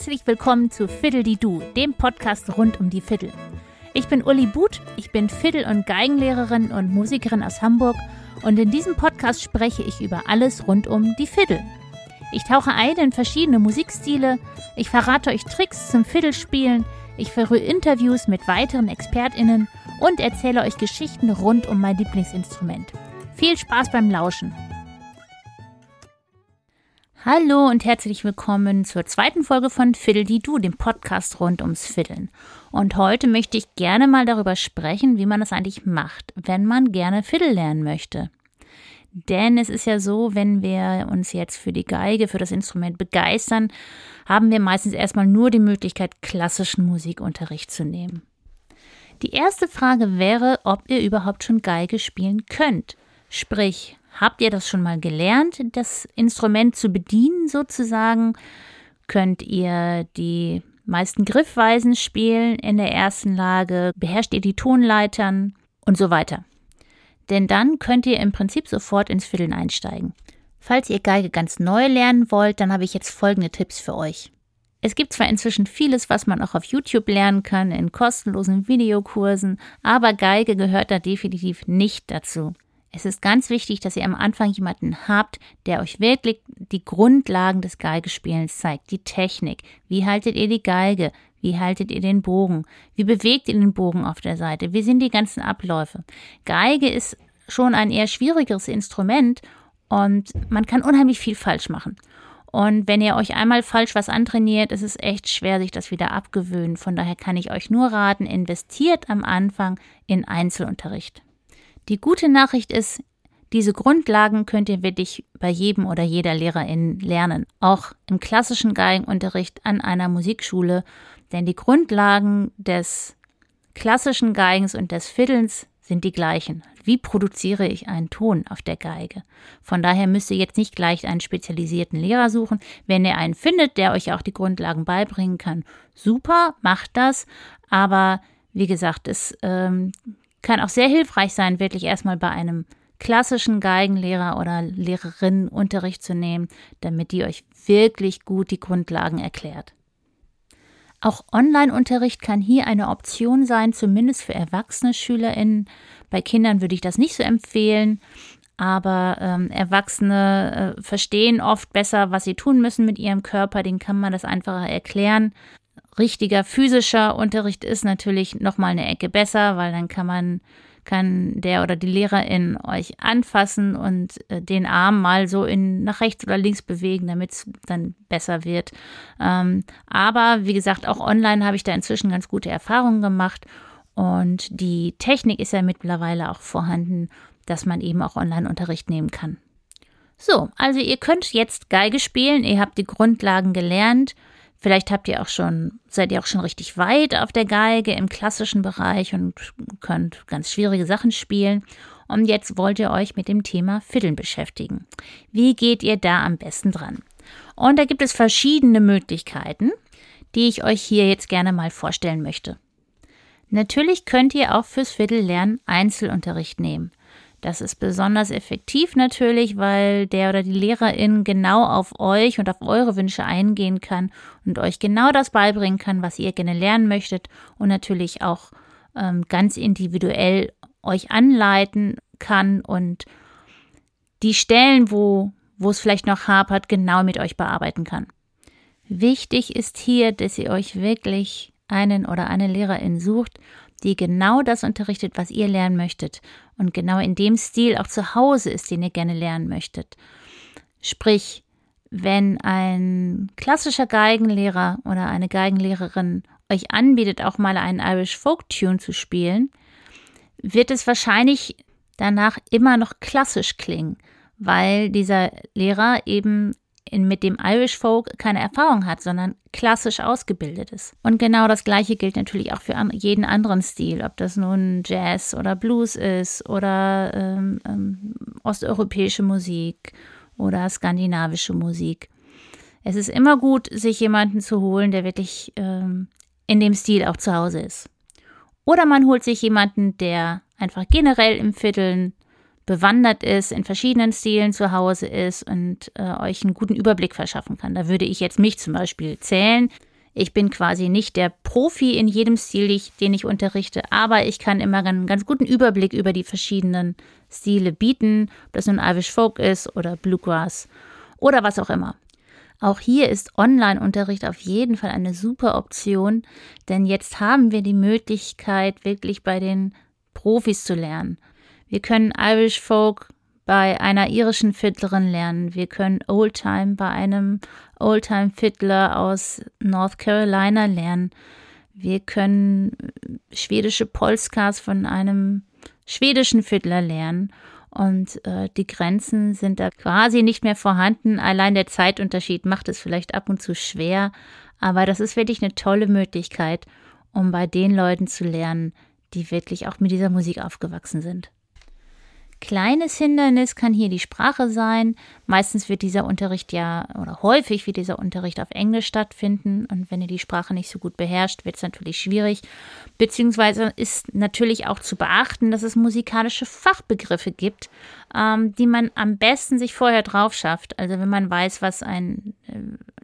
Herzlich willkommen zu Fiddle die Du, dem Podcast rund um die Fiddle. Ich bin Uli But, ich bin Fiddle- und Geigenlehrerin und Musikerin aus Hamburg und in diesem Podcast spreche ich über alles rund um die Fiddle. Ich tauche ein in verschiedene Musikstile, ich verrate euch Tricks zum Fiddlespielen, ich führe Interviews mit weiteren ExpertInnen und erzähle euch Geschichten rund um mein Lieblingsinstrument. Viel Spaß beim Lauschen! Hallo und herzlich willkommen zur zweiten Folge von Fiddle die Du, dem Podcast rund ums Fiddeln. Und heute möchte ich gerne mal darüber sprechen, wie man das eigentlich macht, wenn man gerne Fiddle lernen möchte. Denn es ist ja so, wenn wir uns jetzt für die Geige, für das Instrument begeistern, haben wir meistens erstmal nur die Möglichkeit, klassischen Musikunterricht zu nehmen. Die erste Frage wäre, ob ihr überhaupt schon Geige spielen könnt. Sprich, Habt ihr das schon mal gelernt, das Instrument zu bedienen sozusagen? Könnt ihr die meisten Griffweisen spielen in der ersten Lage? Beherrscht ihr die Tonleitern und so weiter? Denn dann könnt ihr im Prinzip sofort ins Fiddeln einsteigen. Falls ihr Geige ganz neu lernen wollt, dann habe ich jetzt folgende Tipps für euch. Es gibt zwar inzwischen vieles, was man auch auf YouTube lernen kann, in kostenlosen Videokursen, aber Geige gehört da definitiv nicht dazu. Es ist ganz wichtig, dass ihr am Anfang jemanden habt, der euch wirklich die Grundlagen des Geigespielens zeigt, die Technik. Wie haltet ihr die Geige? Wie haltet ihr den Bogen? Wie bewegt ihr den Bogen auf der Seite? Wie sind die ganzen Abläufe? Geige ist schon ein eher schwierigeres Instrument und man kann unheimlich viel falsch machen. Und wenn ihr euch einmal falsch was antrainiert, ist es echt schwer, sich das wieder abgewöhnen. Von daher kann ich euch nur raten, investiert am Anfang in Einzelunterricht. Die gute Nachricht ist, diese Grundlagen könnt ihr wirklich bei jedem oder jeder Lehrerin lernen, auch im klassischen Geigenunterricht an einer Musikschule, denn die Grundlagen des klassischen Geigens und des Fiddlens sind die gleichen. Wie produziere ich einen Ton auf der Geige? Von daher müsst ihr jetzt nicht gleich einen spezialisierten Lehrer suchen. Wenn ihr einen findet, der euch auch die Grundlagen beibringen kann, super, macht das. Aber wie gesagt, es ähm, kann auch sehr hilfreich sein, wirklich erstmal bei einem klassischen Geigenlehrer oder Lehrerin Unterricht zu nehmen, damit die euch wirklich gut die Grundlagen erklärt. Auch Online-Unterricht kann hier eine Option sein, zumindest für erwachsene SchülerInnen. Bei Kindern würde ich das nicht so empfehlen, aber ähm, Erwachsene äh, verstehen oft besser, was sie tun müssen mit ihrem Körper, den kann man das einfacher erklären richtiger physischer Unterricht ist natürlich noch mal eine Ecke besser, weil dann kann man kann der oder die Lehrerin euch anfassen und äh, den Arm mal so in nach rechts oder links bewegen, damit es dann besser wird. Ähm, aber wie gesagt, auch online habe ich da inzwischen ganz gute Erfahrungen gemacht und die Technik ist ja mittlerweile auch vorhanden, dass man eben auch Online-Unterricht nehmen kann. So, also ihr könnt jetzt Geige spielen, ihr habt die Grundlagen gelernt Vielleicht habt ihr auch schon, seid ihr auch schon richtig weit auf der Geige im klassischen Bereich und könnt ganz schwierige Sachen spielen. Und jetzt wollt ihr euch mit dem Thema Fiddeln beschäftigen. Wie geht ihr da am besten dran? Und da gibt es verschiedene Möglichkeiten, die ich euch hier jetzt gerne mal vorstellen möchte. Natürlich könnt ihr auch fürs Fiddellernen Einzelunterricht nehmen. Das ist besonders effektiv natürlich, weil der oder die Lehrerin genau auf euch und auf eure Wünsche eingehen kann und euch genau das beibringen kann, was ihr gerne lernen möchtet und natürlich auch ähm, ganz individuell euch anleiten kann und die Stellen, wo, wo es vielleicht noch hapert, genau mit euch bearbeiten kann. Wichtig ist hier, dass ihr euch wirklich einen oder eine Lehrerin sucht, die genau das unterrichtet, was ihr lernen möchtet und genau in dem Stil auch zu Hause ist, den ihr gerne lernen möchtet. Sprich, wenn ein klassischer Geigenlehrer oder eine Geigenlehrerin euch anbietet, auch mal einen Irish Folk Tune zu spielen, wird es wahrscheinlich danach immer noch klassisch klingen, weil dieser Lehrer eben in, mit dem Irish Folk keine Erfahrung hat, sondern klassisch ausgebildet ist. Und genau das Gleiche gilt natürlich auch für jeden anderen Stil, ob das nun Jazz oder Blues ist oder ähm, ähm, osteuropäische Musik oder skandinavische Musik. Es ist immer gut, sich jemanden zu holen, der wirklich ähm, in dem Stil auch zu Hause ist. Oder man holt sich jemanden, der einfach generell im Vierteln bewandert ist, in verschiedenen Stilen zu Hause ist und äh, euch einen guten Überblick verschaffen kann. Da würde ich jetzt mich zum Beispiel zählen. Ich bin quasi nicht der Profi in jedem Stil, den ich unterrichte, aber ich kann immer einen ganz guten Überblick über die verschiedenen Stile bieten, ob das nun Irish Folk ist oder Bluegrass oder was auch immer. Auch hier ist Online-Unterricht auf jeden Fall eine super Option, denn jetzt haben wir die Möglichkeit, wirklich bei den Profis zu lernen. Wir können Irish Folk bei einer irischen Fiddlerin lernen. Wir können Oldtime bei einem Oldtime-Fiddler aus North Carolina lernen. Wir können schwedische Polskas von einem schwedischen Fiddler lernen. Und äh, die Grenzen sind da quasi nicht mehr vorhanden. Allein der Zeitunterschied macht es vielleicht ab und zu schwer. Aber das ist wirklich eine tolle Möglichkeit, um bei den Leuten zu lernen, die wirklich auch mit dieser Musik aufgewachsen sind. Kleines Hindernis kann hier die Sprache sein. Meistens wird dieser Unterricht ja oder häufig wird dieser Unterricht auf Englisch stattfinden und wenn ihr die Sprache nicht so gut beherrscht, wird es natürlich schwierig. Beziehungsweise ist natürlich auch zu beachten, dass es musikalische Fachbegriffe gibt, ähm, die man am besten sich vorher drauf schafft. Also wenn man weiß, was ein äh,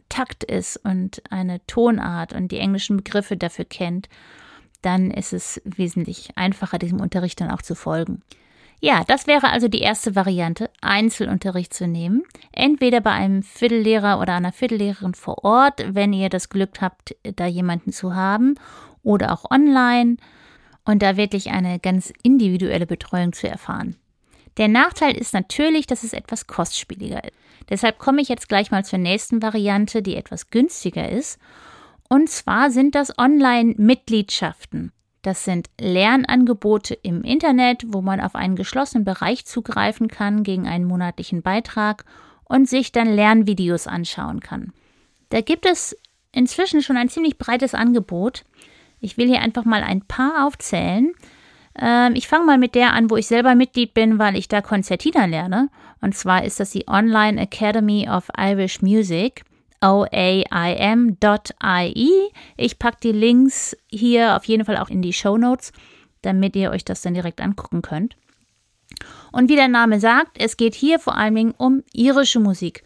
Takt ist und eine Tonart und die englischen Begriffe dafür kennt, dann ist es wesentlich einfacher, diesem Unterricht dann auch zu folgen. Ja, das wäre also die erste Variante, Einzelunterricht zu nehmen. Entweder bei einem Fiddlelehrer oder einer Fiddlelehrerin vor Ort, wenn ihr das Glück habt, da jemanden zu haben, oder auch online und da wirklich eine ganz individuelle Betreuung zu erfahren. Der Nachteil ist natürlich, dass es etwas kostspieliger ist. Deshalb komme ich jetzt gleich mal zur nächsten Variante, die etwas günstiger ist. Und zwar sind das Online-Mitgliedschaften. Das sind Lernangebote im Internet, wo man auf einen geschlossenen Bereich zugreifen kann gegen einen monatlichen Beitrag und sich dann Lernvideos anschauen kann. Da gibt es inzwischen schon ein ziemlich breites Angebot. Ich will hier einfach mal ein paar aufzählen. Ähm, ich fange mal mit der an, wo ich selber Mitglied bin, weil ich da Konzertina lerne. Und zwar ist das die Online Academy of Irish Music oaim.ie. Ich packe die Links hier auf jeden Fall auch in die Show Notes, damit ihr euch das dann direkt angucken könnt. Und wie der Name sagt, es geht hier vor allen Dingen um irische Musik.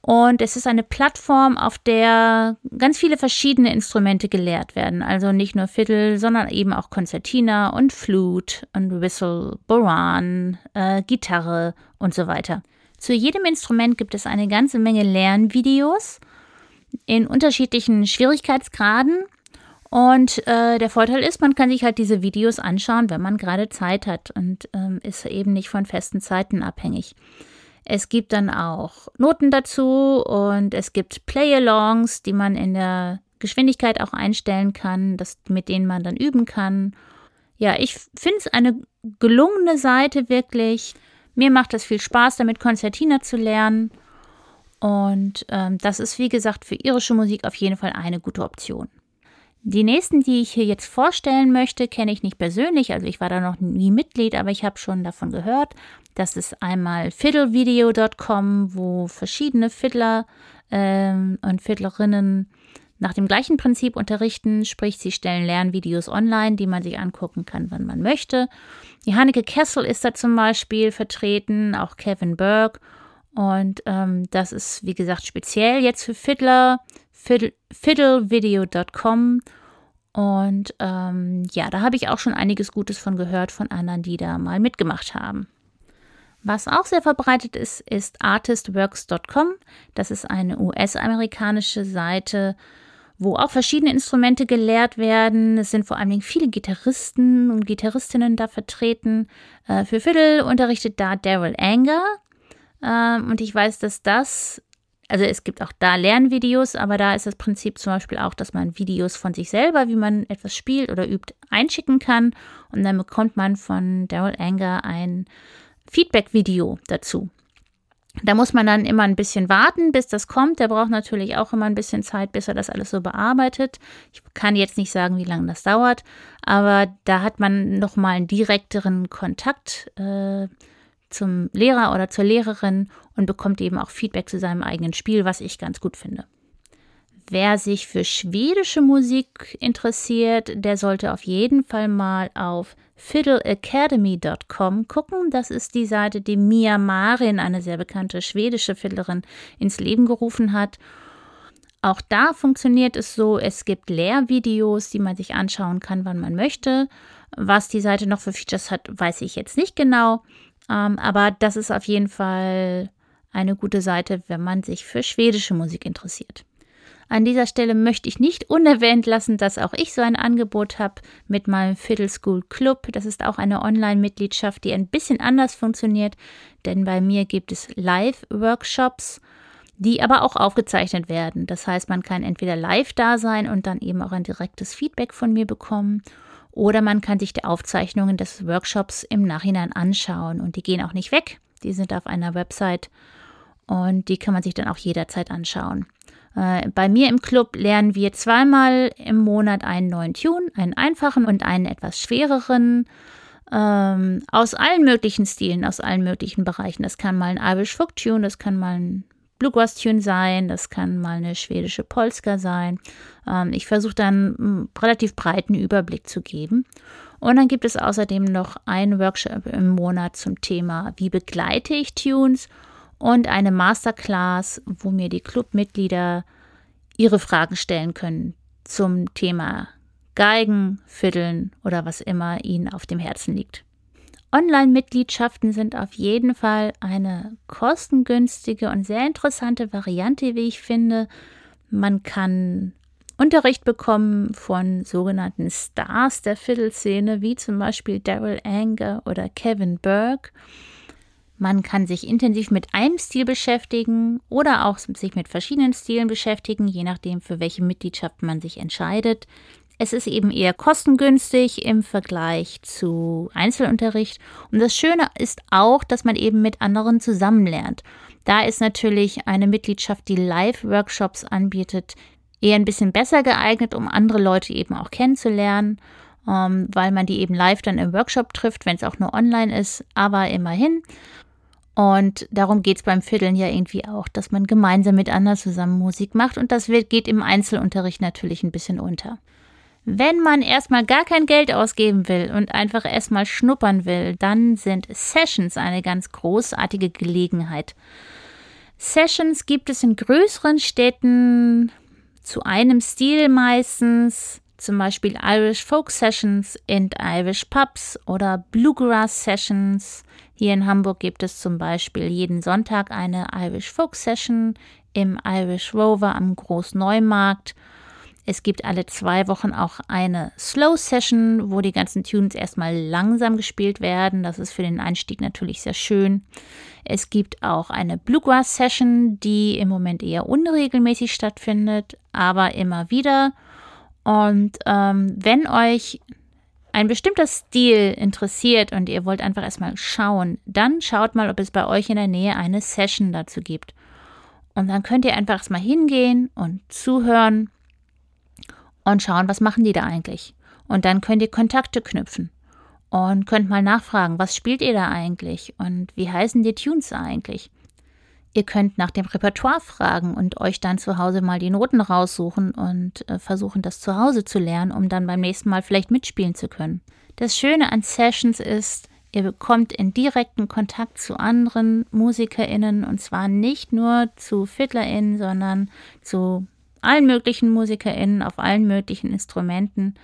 Und es ist eine Plattform, auf der ganz viele verschiedene Instrumente gelehrt werden. Also nicht nur Fiddle, sondern eben auch Konzertina und Flute und Whistle, Boran, äh, Gitarre und so weiter. Zu jedem Instrument gibt es eine ganze Menge Lernvideos in unterschiedlichen Schwierigkeitsgraden. Und äh, der Vorteil ist, man kann sich halt diese Videos anschauen, wenn man gerade Zeit hat und ähm, ist eben nicht von festen Zeiten abhängig. Es gibt dann auch Noten dazu und es gibt Play-Alongs, die man in der Geschwindigkeit auch einstellen kann, das, mit denen man dann üben kann. Ja, ich finde es eine gelungene Seite wirklich. Mir macht es viel Spaß, damit Konzertina zu lernen. Und ähm, das ist, wie gesagt, für irische Musik auf jeden Fall eine gute Option. Die nächsten, die ich hier jetzt vorstellen möchte, kenne ich nicht persönlich. Also ich war da noch nie Mitglied, aber ich habe schon davon gehört. Das ist einmal fiddlevideo.com, wo verschiedene Fiddler ähm, und Fiddlerinnen nach dem gleichen Prinzip unterrichten, sprich sie stellen Lernvideos online, die man sich angucken kann, wann man möchte. Die Hanneke Kessel ist da zum Beispiel vertreten, auch Kevin Burke. Und ähm, das ist, wie gesagt, speziell jetzt für Fiddler, fiddle, fiddlevideo.com. Und ähm, ja, da habe ich auch schon einiges Gutes von gehört von anderen, die da mal mitgemacht haben. Was auch sehr verbreitet ist, ist artistworks.com. Das ist eine US-amerikanische Seite, wo auch verschiedene Instrumente gelehrt werden. Es sind vor allen Dingen viele Gitarristen und Gitarristinnen da vertreten. Äh, für Fiddle unterrichtet da Daryl Anger. Ähm, und ich weiß, dass das, also es gibt auch da Lernvideos, aber da ist das Prinzip zum Beispiel auch, dass man Videos von sich selber, wie man etwas spielt oder übt, einschicken kann. Und dann bekommt man von Daryl Anger ein Feedback-Video dazu. Da muss man dann immer ein bisschen warten, bis das kommt. Der braucht natürlich auch immer ein bisschen Zeit, bis er das alles so bearbeitet. Ich kann jetzt nicht sagen, wie lange das dauert, aber da hat man nochmal einen direkteren Kontakt äh, zum Lehrer oder zur Lehrerin und bekommt eben auch Feedback zu seinem eigenen Spiel, was ich ganz gut finde. Wer sich für schwedische Musik interessiert, der sollte auf jeden Fall mal auf fiddleacademy.com gucken. Das ist die Seite, die Mia Marin, eine sehr bekannte schwedische Fiddlerin, ins Leben gerufen hat. Auch da funktioniert es so, es gibt Lehrvideos, die man sich anschauen kann, wann man möchte. Was die Seite noch für Features hat, weiß ich jetzt nicht genau. Ähm, aber das ist auf jeden Fall eine gute Seite, wenn man sich für schwedische Musik interessiert. An dieser Stelle möchte ich nicht unerwähnt lassen, dass auch ich so ein Angebot habe mit meinem Fiddle School Club. Das ist auch eine Online-Mitgliedschaft, die ein bisschen anders funktioniert, denn bei mir gibt es Live-Workshops, die aber auch aufgezeichnet werden. Das heißt, man kann entweder live da sein und dann eben auch ein direktes Feedback von mir bekommen oder man kann sich die Aufzeichnungen des Workshops im Nachhinein anschauen und die gehen auch nicht weg. Die sind auf einer Website und die kann man sich dann auch jederzeit anschauen. Äh, bei mir im Club lernen wir zweimal im Monat einen neuen Tune, einen einfachen und einen etwas schwereren. Ähm, aus allen möglichen Stilen, aus allen möglichen Bereichen. Das kann mal ein Irish Folk Tune, das kann mal ein Bluegrass-Tune sein, das kann mal eine schwedische Polska sein. Ähm, ich versuche dann einen relativ breiten Überblick zu geben. Und dann gibt es außerdem noch einen Workshop im Monat zum Thema, wie begleite ich Tunes und eine Masterclass, wo mir die Clubmitglieder ihre Fragen stellen können zum Thema Geigen, Fiddeln oder was immer ihnen auf dem Herzen liegt. Online-Mitgliedschaften sind auf jeden Fall eine kostengünstige und sehr interessante Variante, wie ich finde. Man kann Unterricht bekommen von sogenannten Stars der Fiddle-Szene, wie zum Beispiel Daryl Anger oder Kevin Burke. Man kann sich intensiv mit einem Stil beschäftigen oder auch sich mit verschiedenen Stilen beschäftigen, je nachdem, für welche Mitgliedschaft man sich entscheidet. Es ist eben eher kostengünstig im Vergleich zu Einzelunterricht. Und das Schöne ist auch, dass man eben mit anderen zusammenlernt. Da ist natürlich eine Mitgliedschaft, die Live-Workshops anbietet, eher ein bisschen besser geeignet, um andere Leute eben auch kennenzulernen, ähm, weil man die eben live dann im Workshop trifft, wenn es auch nur online ist, aber immerhin. Und darum geht es beim Fiddeln ja irgendwie auch, dass man gemeinsam mit anderen zusammen Musik macht und das geht im Einzelunterricht natürlich ein bisschen unter. Wenn man erstmal gar kein Geld ausgeben will und einfach erstmal schnuppern will, dann sind Sessions eine ganz großartige Gelegenheit. Sessions gibt es in größeren Städten zu einem Stil meistens, zum Beispiel Irish Folk Sessions in Irish Pubs oder Bluegrass Sessions. Hier in Hamburg gibt es zum Beispiel jeden Sonntag eine Irish Folk Session im Irish Rover am Großneumarkt es gibt alle zwei Wochen auch eine Slow Session, wo die ganzen Tunes erstmal langsam gespielt werden. Das ist für den Einstieg natürlich sehr schön. Es gibt auch eine Bluegrass Session, die im Moment eher unregelmäßig stattfindet, aber immer wieder. Und ähm, wenn euch ein bestimmter Stil interessiert und ihr wollt einfach erstmal schauen, dann schaut mal, ob es bei euch in der Nähe eine Session dazu gibt. Und dann könnt ihr einfach erstmal hingehen und zuhören und schauen, was machen die da eigentlich. Und dann könnt ihr Kontakte knüpfen und könnt mal nachfragen, was spielt ihr da eigentlich und wie heißen die Tunes eigentlich. Ihr könnt nach dem Repertoire fragen und euch dann zu Hause mal die Noten raussuchen und äh, versuchen, das zu Hause zu lernen, um dann beim nächsten Mal vielleicht mitspielen zu können. Das Schöne an Sessions ist, ihr bekommt in direkten Kontakt zu anderen MusikerInnen und zwar nicht nur zu FiddlerInnen, sondern zu allen möglichen MusikerInnen auf allen möglichen Instrumenten.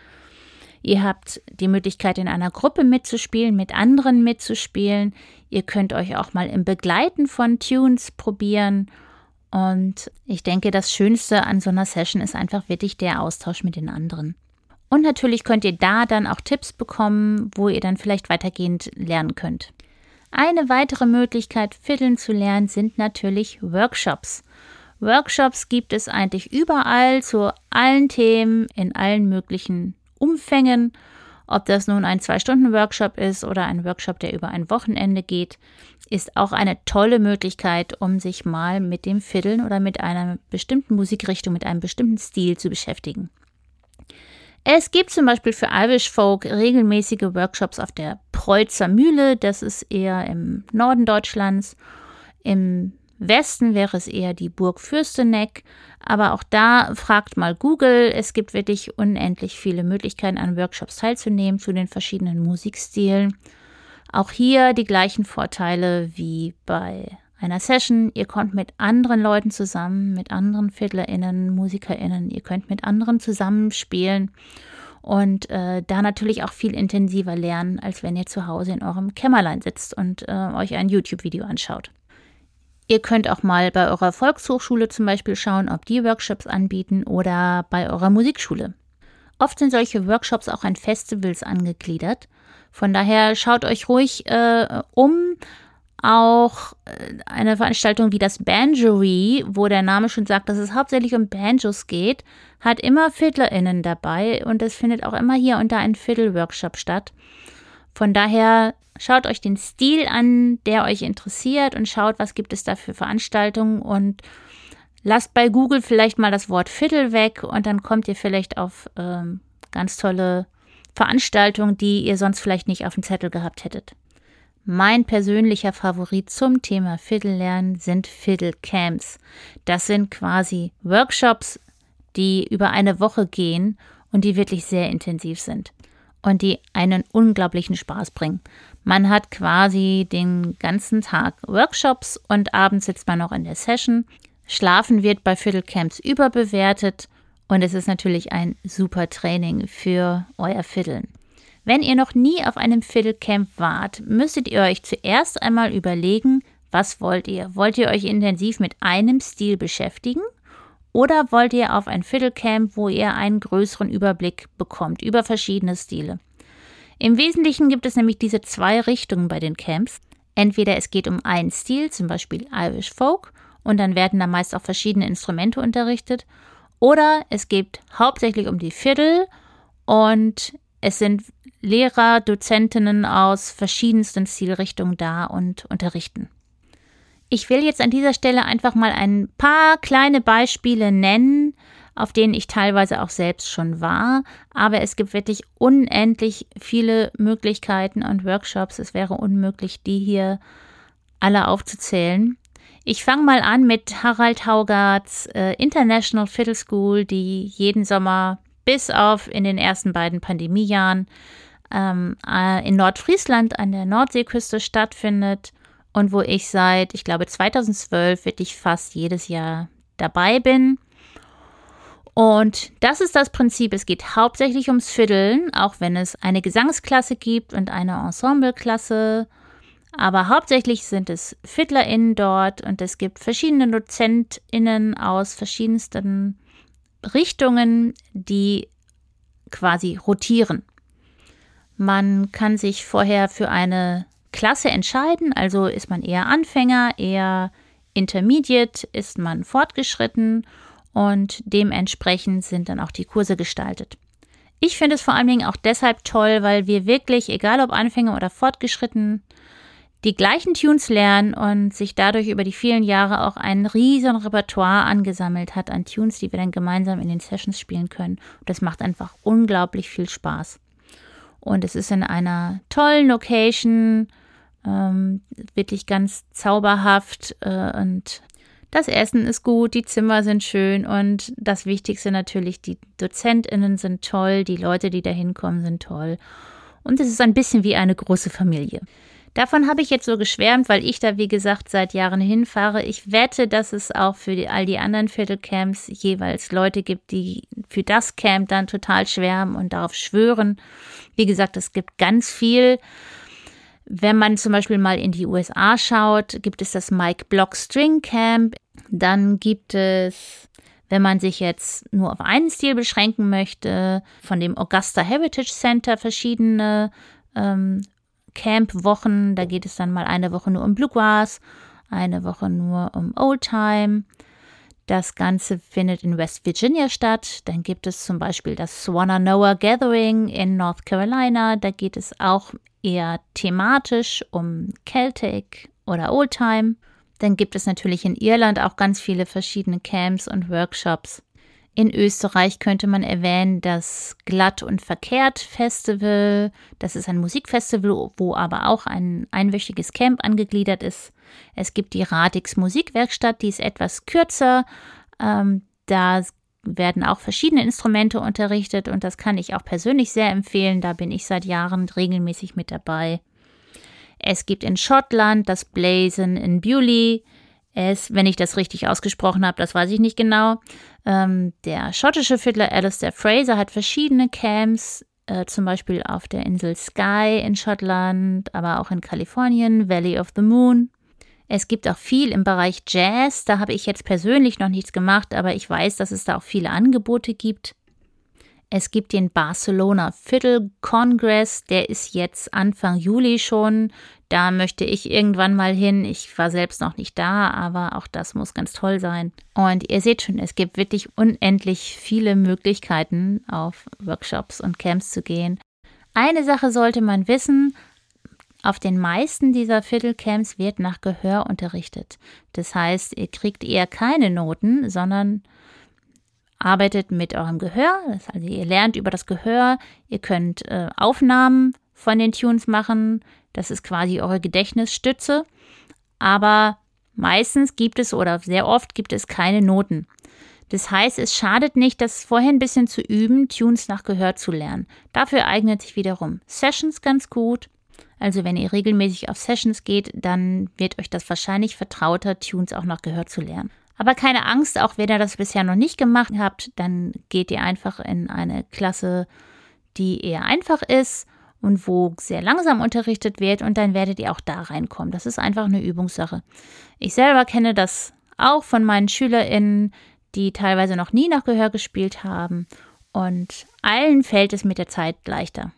Ihr habt die Möglichkeit, in einer Gruppe mitzuspielen, mit anderen mitzuspielen. Ihr könnt euch auch mal im Begleiten von Tunes probieren. Und ich denke, das Schönste an so einer Session ist einfach wirklich der Austausch mit den anderen. Und natürlich könnt ihr da dann auch Tipps bekommen, wo ihr dann vielleicht weitergehend lernen könnt. Eine weitere Möglichkeit, Fiddeln zu lernen, sind natürlich Workshops. Workshops gibt es eigentlich überall zu allen Themen in allen möglichen Umfängen. Ob das nun ein Zwei-Stunden-Workshop ist oder ein Workshop, der über ein Wochenende geht, ist auch eine tolle Möglichkeit, um sich mal mit dem Fiddeln oder mit einer bestimmten Musikrichtung, mit einem bestimmten Stil zu beschäftigen. Es gibt zum Beispiel für Irish Folk regelmäßige Workshops auf der Preutzer Mühle, das ist eher im Norden Deutschlands. Im Westen wäre es eher die Burg Fürsteneck, aber auch da fragt mal Google. Es gibt wirklich unendlich viele Möglichkeiten, an Workshops teilzunehmen zu den verschiedenen Musikstilen. Auch hier die gleichen Vorteile wie bei einer Session. Ihr kommt mit anderen Leuten zusammen, mit anderen FiddlerInnen, MusikerInnen. Ihr könnt mit anderen zusammenspielen und äh, da natürlich auch viel intensiver lernen, als wenn ihr zu Hause in eurem Kämmerlein sitzt und äh, euch ein YouTube-Video anschaut. Ihr könnt auch mal bei eurer Volkshochschule zum Beispiel schauen, ob die Workshops anbieten oder bei eurer Musikschule. Oft sind solche Workshops auch an Festivals angegliedert. Von daher schaut euch ruhig äh, um. Auch äh, eine Veranstaltung wie das Banjory, wo der Name schon sagt, dass es hauptsächlich um Banjos geht, hat immer FiddlerInnen dabei und es findet auch immer hier unter einem Fiddle-Workshop statt. Von daher schaut euch den Stil an, der euch interessiert und schaut, was gibt es da für Veranstaltungen und lasst bei Google vielleicht mal das Wort Fiddle weg und dann kommt ihr vielleicht auf ähm, ganz tolle Veranstaltungen, die ihr sonst vielleicht nicht auf dem Zettel gehabt hättet. Mein persönlicher Favorit zum Thema Fiddle lernen sind Fiddle Camps. Das sind quasi Workshops, die über eine Woche gehen und die wirklich sehr intensiv sind und die einen unglaublichen Spaß bringen. Man hat quasi den ganzen Tag Workshops und abends sitzt man noch in der Session. Schlafen wird bei Fiddlecamps überbewertet und es ist natürlich ein super Training für euer Fiddeln. Wenn ihr noch nie auf einem Fiddlecamp wart, müsstet ihr euch zuerst einmal überlegen, was wollt ihr? Wollt ihr euch intensiv mit einem Stil beschäftigen oder wollt ihr auf ein Fiddlecamp, wo ihr einen größeren Überblick bekommt über verschiedene Stile? Im Wesentlichen gibt es nämlich diese zwei Richtungen bei den Camps. Entweder es geht um einen Stil, zum Beispiel Irish Folk, und dann werden da meist auch verschiedene Instrumente unterrichtet. Oder es geht hauptsächlich um die Fiddle und es sind Lehrer, Dozentinnen aus verschiedensten Stilrichtungen da und unterrichten. Ich will jetzt an dieser Stelle einfach mal ein paar kleine Beispiele nennen, auf denen ich teilweise auch selbst schon war. Aber es gibt wirklich unendlich viele Möglichkeiten und Workshops. Es wäre unmöglich, die hier alle aufzuzählen. Ich fange mal an mit Harald Haugarts äh, International Fiddle School, die jeden Sommer bis auf in den ersten beiden Pandemiejahren ähm, äh, in Nordfriesland an der Nordseeküste stattfindet und wo ich seit, ich glaube, 2012 wirklich fast jedes Jahr dabei bin. Und das ist das Prinzip. Es geht hauptsächlich ums Fiddeln, auch wenn es eine Gesangsklasse gibt und eine Ensembleklasse. Aber hauptsächlich sind es FiddlerInnen dort und es gibt verschiedene DozentInnen aus verschiedensten Richtungen, die quasi rotieren. Man kann sich vorher für eine Klasse entscheiden. Also ist man eher Anfänger, eher Intermediate, ist man fortgeschritten und dementsprechend sind dann auch die Kurse gestaltet. Ich finde es vor allen Dingen auch deshalb toll, weil wir wirklich, egal ob Anfänger oder fortgeschritten, die gleichen Tunes lernen und sich dadurch über die vielen Jahre auch ein riesen Repertoire angesammelt hat an Tunes, die wir dann gemeinsam in den Sessions spielen können. Und das macht einfach unglaublich viel Spaß. Und es ist in einer tollen Location, ähm, wirklich ganz zauberhaft äh, und das Essen ist gut, die Zimmer sind schön und das Wichtigste natürlich, die DozentInnen sind toll, die Leute, die da hinkommen, sind toll. Und es ist ein bisschen wie eine große Familie. Davon habe ich jetzt so geschwärmt, weil ich da, wie gesagt, seit Jahren hinfahre. Ich wette, dass es auch für die, all die anderen Viertelcamps jeweils Leute gibt, die für das Camp dann total schwärmen und darauf schwören. Wie gesagt, es gibt ganz viel. Wenn man zum Beispiel mal in die USA schaut, gibt es das Mike Block String Camp. Dann gibt es, wenn man sich jetzt nur auf einen Stil beschränken möchte, von dem Augusta Heritage Center verschiedene ähm, Camp-Wochen. Da geht es dann mal eine Woche nur um Bluegrass, eine Woche nur um Oldtime. Das Ganze findet in West Virginia statt. Dann gibt es zum Beispiel das Swananoa Gathering in North Carolina. Da geht es auch eher thematisch um Celtic oder Oldtime. Dann gibt es natürlich in Irland auch ganz viele verschiedene Camps und Workshops. In Österreich könnte man erwähnen das Glatt und Verkehrt Festival. Das ist ein Musikfestival, wo aber auch ein einwöchiges Camp angegliedert ist. Es gibt die Radix Musikwerkstatt, die ist etwas kürzer. Ähm, da werden auch verschiedene Instrumente unterrichtet und das kann ich auch persönlich sehr empfehlen. Da bin ich seit Jahren regelmäßig mit dabei. Es gibt in Schottland das Blazon in Bewley. Es, wenn ich das richtig ausgesprochen habe, das weiß ich nicht genau. Ähm, der schottische Fiddler Alistair Fraser hat verschiedene Camps, äh, zum Beispiel auf der Insel Skye in Schottland, aber auch in Kalifornien, Valley of the Moon. Es gibt auch viel im Bereich Jazz. Da habe ich jetzt persönlich noch nichts gemacht, aber ich weiß, dass es da auch viele Angebote gibt. Es gibt den Barcelona Fiddle Congress, der ist jetzt Anfang Juli schon. Da möchte ich irgendwann mal hin. Ich war selbst noch nicht da, aber auch das muss ganz toll sein. Und ihr seht schon, es gibt wirklich unendlich viele Möglichkeiten, auf Workshops und Camps zu gehen. Eine Sache sollte man wissen, auf den meisten dieser Fiddlecamps wird nach Gehör unterrichtet. Das heißt, ihr kriegt eher keine Noten, sondern arbeitet mit eurem Gehör. Also ihr lernt über das Gehör. Ihr könnt äh, Aufnahmen von den Tunes machen. Das ist quasi eure Gedächtnisstütze. Aber meistens gibt es oder sehr oft gibt es keine Noten. Das heißt, es schadet nicht, das vorher ein bisschen zu üben, Tunes nach Gehör zu lernen. Dafür eignet sich wiederum Sessions ganz gut also wenn ihr regelmäßig auf Sessions geht, dann wird euch das wahrscheinlich vertrauter, Tunes auch noch gehört zu lernen. Aber keine Angst, auch wenn ihr das bisher noch nicht gemacht habt, dann geht ihr einfach in eine Klasse, die eher einfach ist und wo sehr langsam unterrichtet wird und dann werdet ihr auch da reinkommen. Das ist einfach eine Übungssache. Ich selber kenne das auch von meinen SchülerInnen, die teilweise noch nie nach Gehör gespielt haben und allen fällt es mit der Zeit leichter.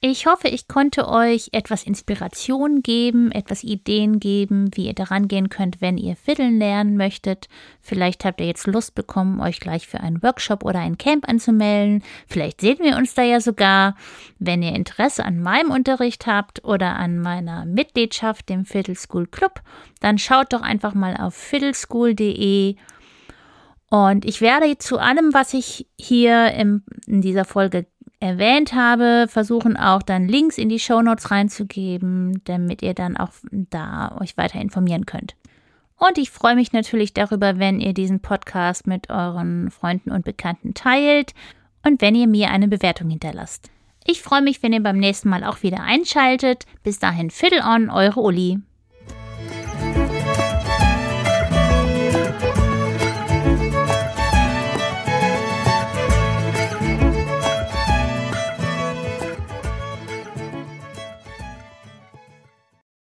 Ich hoffe, ich konnte euch etwas Inspiration geben, etwas Ideen geben, wie ihr daran gehen könnt, wenn ihr Fiddeln lernen möchtet. Vielleicht habt ihr jetzt Lust bekommen, euch gleich für einen Workshop oder ein Camp anzumelden. Vielleicht sehen wir uns da ja sogar. Wenn ihr Interesse an meinem Unterricht habt oder an meiner Mitgliedschaft, dem Fiddle School Club, dann schaut doch einfach mal auf fiddleschool.de. Und ich werde zu allem, was ich hier in dieser Folge erwähnt habe, versuchen auch dann Links in die Show Notes reinzugeben, damit ihr dann auch da euch weiter informieren könnt. Und ich freue mich natürlich darüber, wenn ihr diesen Podcast mit euren Freunden und Bekannten teilt und wenn ihr mir eine Bewertung hinterlasst. Ich freue mich, wenn ihr beim nächsten Mal auch wieder einschaltet. Bis dahin, Fiddle on, eure Uli.